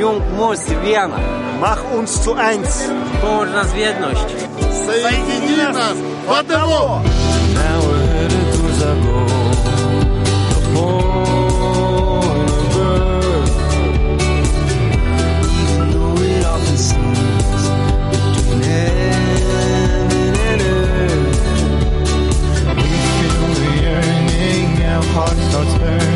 Jung muss Vienna. Mach uns zu eins. Połącz nas w jedność. Соедини нас в одного. Now we're headed to the goal. The goal. heart starts burning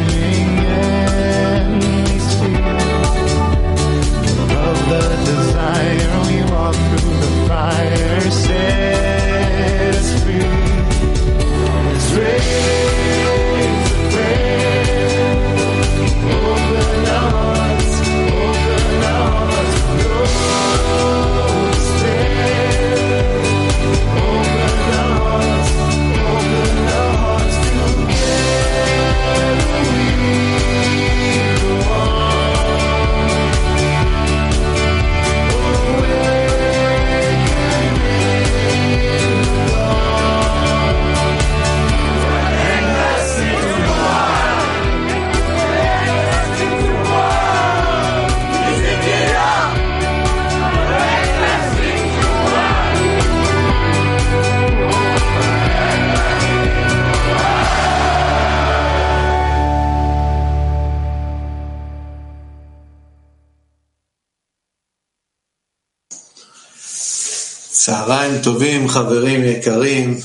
צהריים טובים, חברים יקרים.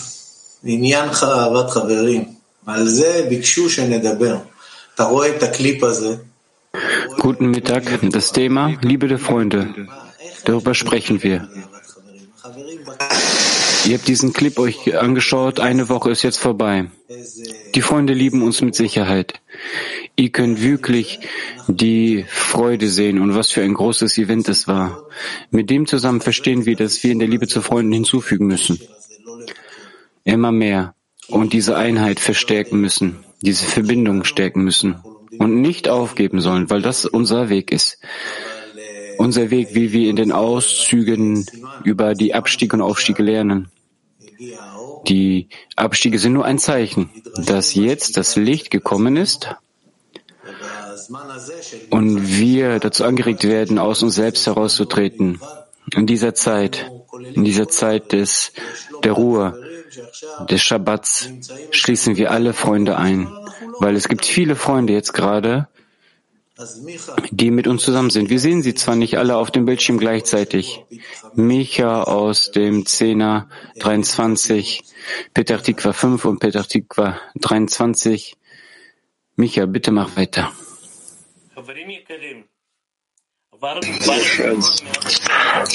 עניינך אהבת חברים. על זה ביקשו שנדבר. אתה רואה את הקליפ הזה? Guten Mittag. Das Thema Liebe der Freunde. Darüber sprechen wir. Ihr habt diesen Clip euch angeschaut. Eine Woche ist jetzt vorbei. Die Freunde lieben uns mit Sicherheit. Ihr könnt wirklich die Freude sehen und was für ein großes Event es war. Mit dem zusammen verstehen wir, dass wir in der Liebe zu Freunden hinzufügen müssen. Immer mehr. Und diese Einheit verstärken müssen. Diese Verbindung stärken müssen. Und nicht aufgeben sollen, weil das unser Weg ist. Unser Weg, wie wir in den Auszügen über die Abstiege und Aufstiege lernen. Die Abstiege sind nur ein Zeichen, dass jetzt das Licht gekommen ist und wir dazu angeregt werden, aus uns selbst herauszutreten. In dieser Zeit, in dieser Zeit des, der Ruhe, des Schabbats, schließen wir alle Freunde ein, weil es gibt viele Freunde jetzt gerade, die mit uns zusammen sind. Wir sehen sie zwar nicht alle auf dem Bildschirm gleichzeitig. Micha aus dem Zehner 23, Peter Tikva 5 und Peter Tikva 23. Micha, bitte mach weiter.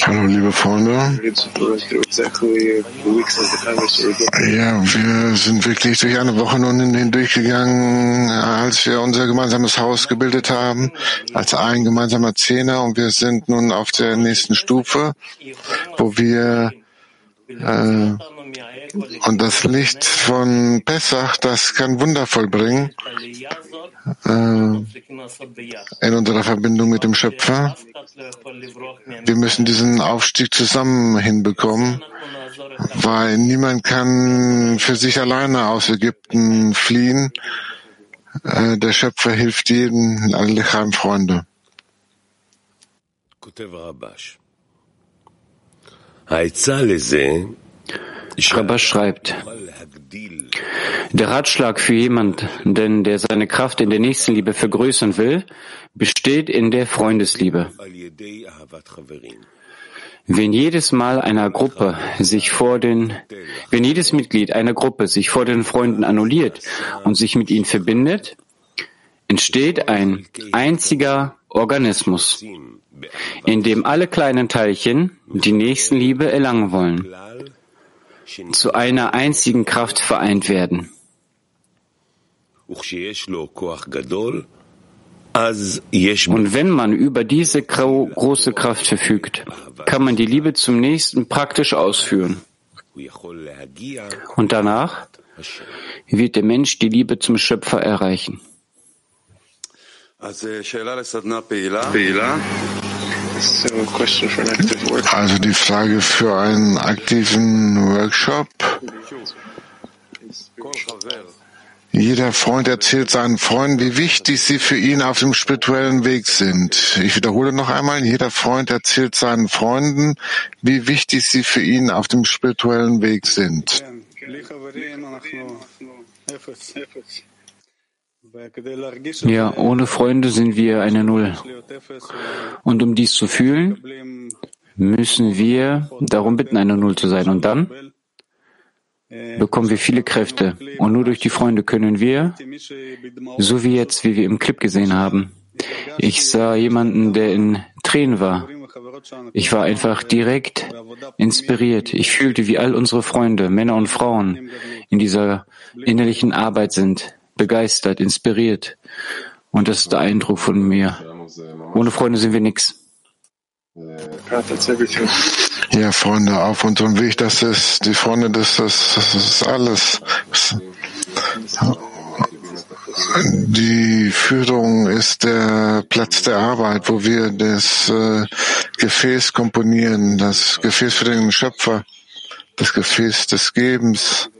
Hallo, liebe Freunde. Ja, wir sind wirklich durch eine Woche nun hindurchgegangen, als wir unser gemeinsames Haus gebildet haben, als ein gemeinsamer Zehner. Und wir sind nun auf der nächsten Stufe, wo wir äh, und das Licht von Pessach, das kann Wunder vollbringen äh, in unserer Verbindung mit dem Schöpfer. Wir müssen diesen Aufstieg zusammen hinbekommen, weil niemand kann für sich alleine aus Ägypten fliehen. Äh, der Schöpfer hilft jedem, alle Freunde. Rabbah schreibt, der Ratschlag für jemanden, der seine Kraft in der Nächstenliebe vergrößern will, besteht in der Freundesliebe. Wenn jedes Mal einer Gruppe sich vor den, wenn jedes Mitglied einer Gruppe sich vor den Freunden annulliert und sich mit ihnen verbindet, entsteht ein einziger Organismus, in dem alle kleinen Teilchen die Nächstenliebe erlangen wollen zu einer einzigen Kraft vereint werden. Und wenn man über diese große Kraft verfügt, kann man die Liebe zum Nächsten praktisch ausführen. Und danach wird der Mensch die Liebe zum Schöpfer erreichen. Also die Frage für einen aktiven Workshop. Jeder Freund erzählt seinen Freunden, wie wichtig sie für ihn auf dem spirituellen Weg sind. Ich wiederhole noch einmal, jeder Freund erzählt seinen Freunden, wie wichtig sie für ihn auf dem spirituellen Weg sind. Ja, ohne Freunde sind wir eine Null. Und um dies zu fühlen, müssen wir darum bitten, eine Null zu sein. Und dann bekommen wir viele Kräfte. Und nur durch die Freunde können wir, so wie jetzt, wie wir im Clip gesehen haben, ich sah jemanden, der in Tränen war. Ich war einfach direkt inspiriert. Ich fühlte, wie all unsere Freunde, Männer und Frauen, in dieser innerlichen Arbeit sind, begeistert, inspiriert. Und das ist der Eindruck von mir. Ohne Freunde sind wir nichts. Ja, Freunde, auf unserem Weg, das ist, die Freunde, das, das, das ist alles. Die Führung ist der Platz der Arbeit, wo wir das äh, Gefäß komponieren, das Gefäß für den Schöpfer, das Gefäß des Gebens, äh,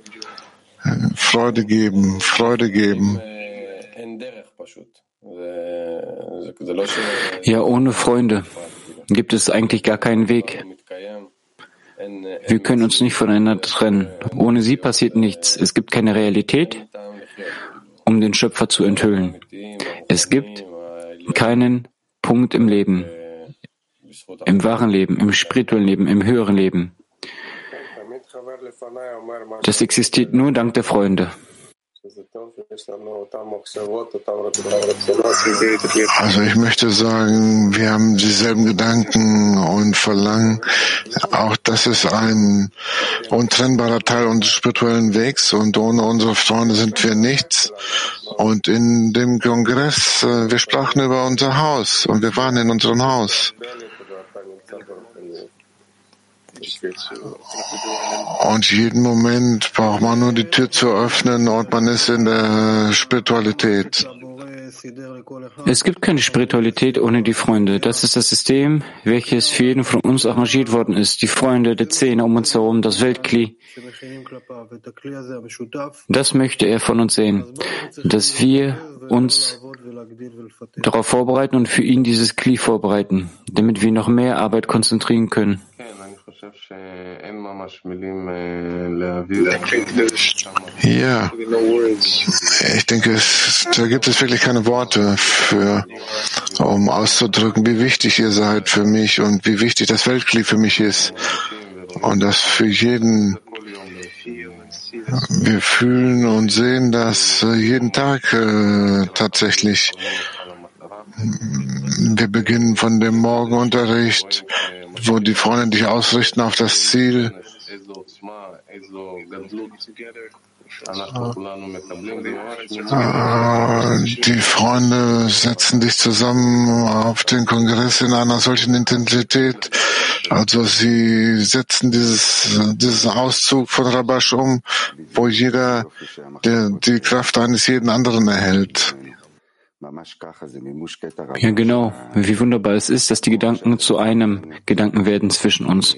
Freude geben, Freude geben. Ja, ohne Freunde gibt es eigentlich gar keinen Weg. Wir können uns nicht voneinander trennen. Ohne sie passiert nichts. Es gibt keine Realität, um den Schöpfer zu enthüllen. Es gibt keinen Punkt im Leben, im wahren Leben, im spirituellen Leben, im höheren Leben. Das existiert nur dank der Freunde. Also ich möchte sagen, wir haben dieselben Gedanken und Verlangen. Auch das ist ein untrennbarer Teil unseres spirituellen Wegs und ohne unsere Freunde sind wir nichts. Und in dem Kongress, äh, wir sprachen über unser Haus und wir waren in unserem Haus. Und jeden Moment braucht man nur die Tür zu öffnen und man ist in der Spiritualität. Es gibt keine Spiritualität ohne die Freunde. Das ist das System, welches für jeden von uns arrangiert worden ist. Die Freunde, der Zehner um uns herum, das Weltkli. Das möchte er von uns sehen, dass wir uns darauf vorbereiten und für ihn dieses Kli vorbereiten, damit wir noch mehr Arbeit konzentrieren können. Ja, ich denke, es, da gibt es wirklich keine Worte für, um auszudrücken, wie wichtig ihr seid für mich und wie wichtig das Weltkrieg für mich ist. Und das für jeden, wir fühlen und sehen das jeden Tag äh, tatsächlich. Wir beginnen von dem Morgenunterricht wo die Freunde dich ausrichten auf das Ziel. Die Freunde setzen dich zusammen auf den Kongress in einer solchen Intensität. Also sie setzen dieses, diesen Auszug von Rabash um, wo jeder der, die Kraft eines jeden anderen erhält. Ja, genau. Wie wunderbar es ist, dass die Gedanken zu einem Gedanken werden zwischen uns.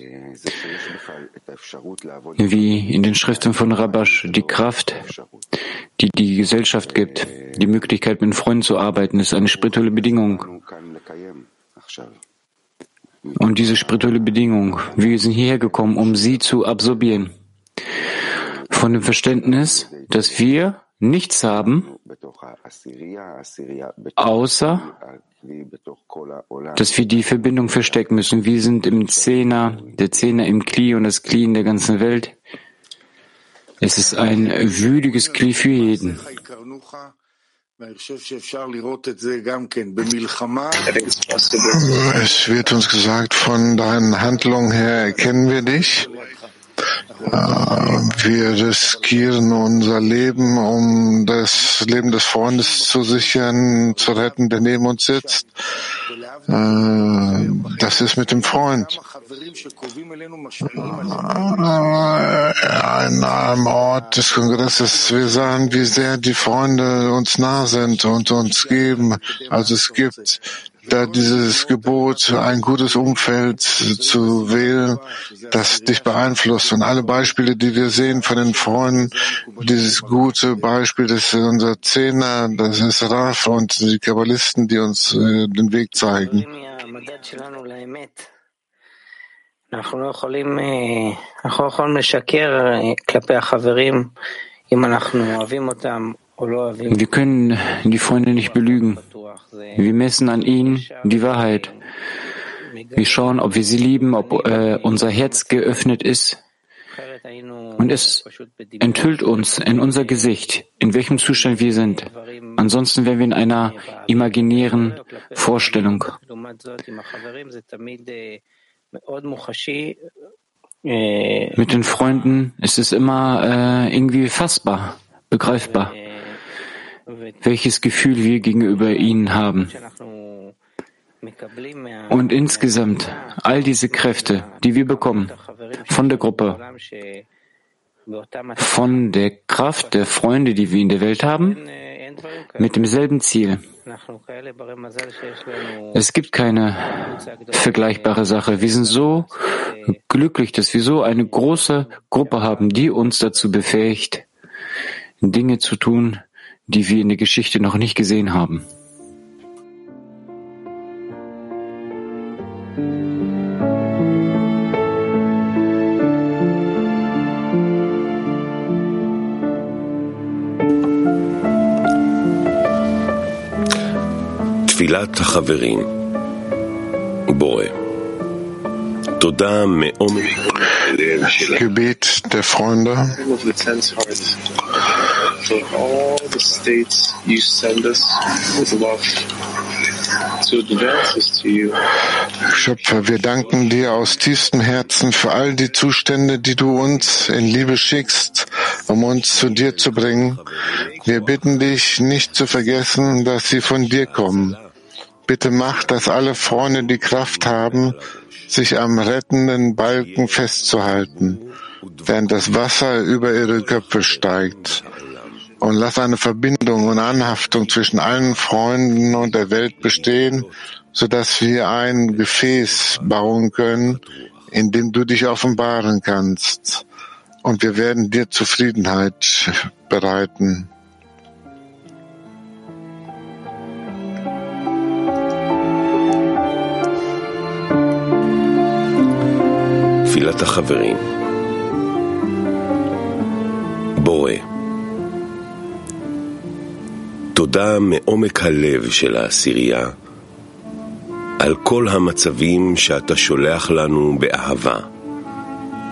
Wie in den Schriften von Rabash, die Kraft, die die Gesellschaft gibt, die Möglichkeit, mit Freunden zu arbeiten, ist eine spirituelle Bedingung. Und diese spirituelle Bedingung, wir sind hierher gekommen, um sie zu absorbieren. Von dem Verständnis, dass wir nichts haben, außer dass wir die Verbindung verstecken müssen. Wir sind im Zehner, der Zehner im Kli und das Kli in der ganzen Welt. Es ist ein wütiges Kli für jeden. Es wird uns gesagt, von deinen Handlungen her erkennen wir dich. Wir riskieren unser Leben, um das Leben des Freundes zu sichern, zu retten, der neben uns sitzt. Äh, das ist mit dem Freund. An einem Ort des Kongresses, wir sagen, wie sehr die Freunde uns nah sind und uns geben. Also es gibt da dieses Gebot, ein gutes Umfeld zu wählen, das dich beeinflusst. Und alle Beispiele, die wir sehen von den Freunden, dieses gute Beispiel, das ist unser Zehner, das ist Raf und die Kabbalisten, die uns äh, den Weg zeigen. Wir können die Freunde nicht belügen. Wir messen an ihnen die Wahrheit. Wir schauen, ob wir sie lieben, ob äh, unser Herz geöffnet ist. Und es enthüllt uns in unser Gesicht, in welchem Zustand wir sind. Ansonsten wären wir in einer imaginären Vorstellung. Mit den Freunden ist es immer äh, irgendwie fassbar, begreifbar welches Gefühl wir gegenüber ihnen haben. Und insgesamt all diese Kräfte, die wir bekommen von der Gruppe, von der Kraft der Freunde, die wir in der Welt haben, mit demselben Ziel. Es gibt keine vergleichbare Sache. Wir sind so glücklich, dass wir so eine große Gruppe haben, die uns dazu befähigt, Dinge zu tun, die wir in der Geschichte noch nicht gesehen haben. תפילת החברים, בורא, תודה מעומק Gebet der Freunde. Schöpfer, wir danken dir aus tiefstem Herzen für all die Zustände, die du uns in Liebe schickst, um uns zu dir zu bringen. Wir bitten dich nicht zu vergessen, dass sie von dir kommen. Bitte mach, dass alle Freunde die Kraft haben, sich am rettenden Balken festzuhalten, während das Wasser über ihre Köpfe steigt und lass eine Verbindung und Anhaftung zwischen allen Freunden und der Welt bestehen, so dass wir ein Gefäß bauen können, in dem du dich offenbaren kannst. Und wir werden dir Zufriedenheit bereiten. תפילת החברים. בורא תודה מעומק הלב של העשירייה על כל המצבים שאתה שולח לנו באהבה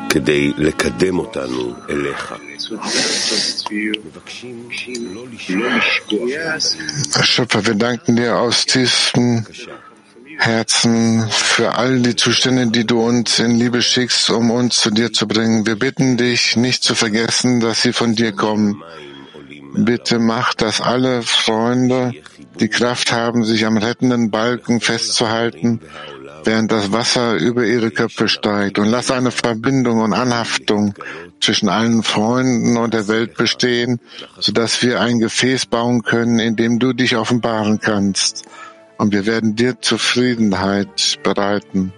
כדי לקדם אותנו אליך. Schöpfer, wir danken dir aus tiefstem Herzen für all die Zustände, die du uns in Liebe schickst, um uns zu dir zu bringen. Wir bitten dich nicht zu vergessen, dass sie von dir kommen. Bitte mach, dass alle Freunde die Kraft haben, sich am rettenden Balken festzuhalten, während das Wasser über ihre Köpfe steigt. Und lass eine Verbindung und Anhaftung zwischen allen Freunden und der Welt bestehen, sodass wir ein Gefäß bauen können, in dem du dich offenbaren kannst. Und wir werden dir Zufriedenheit bereiten.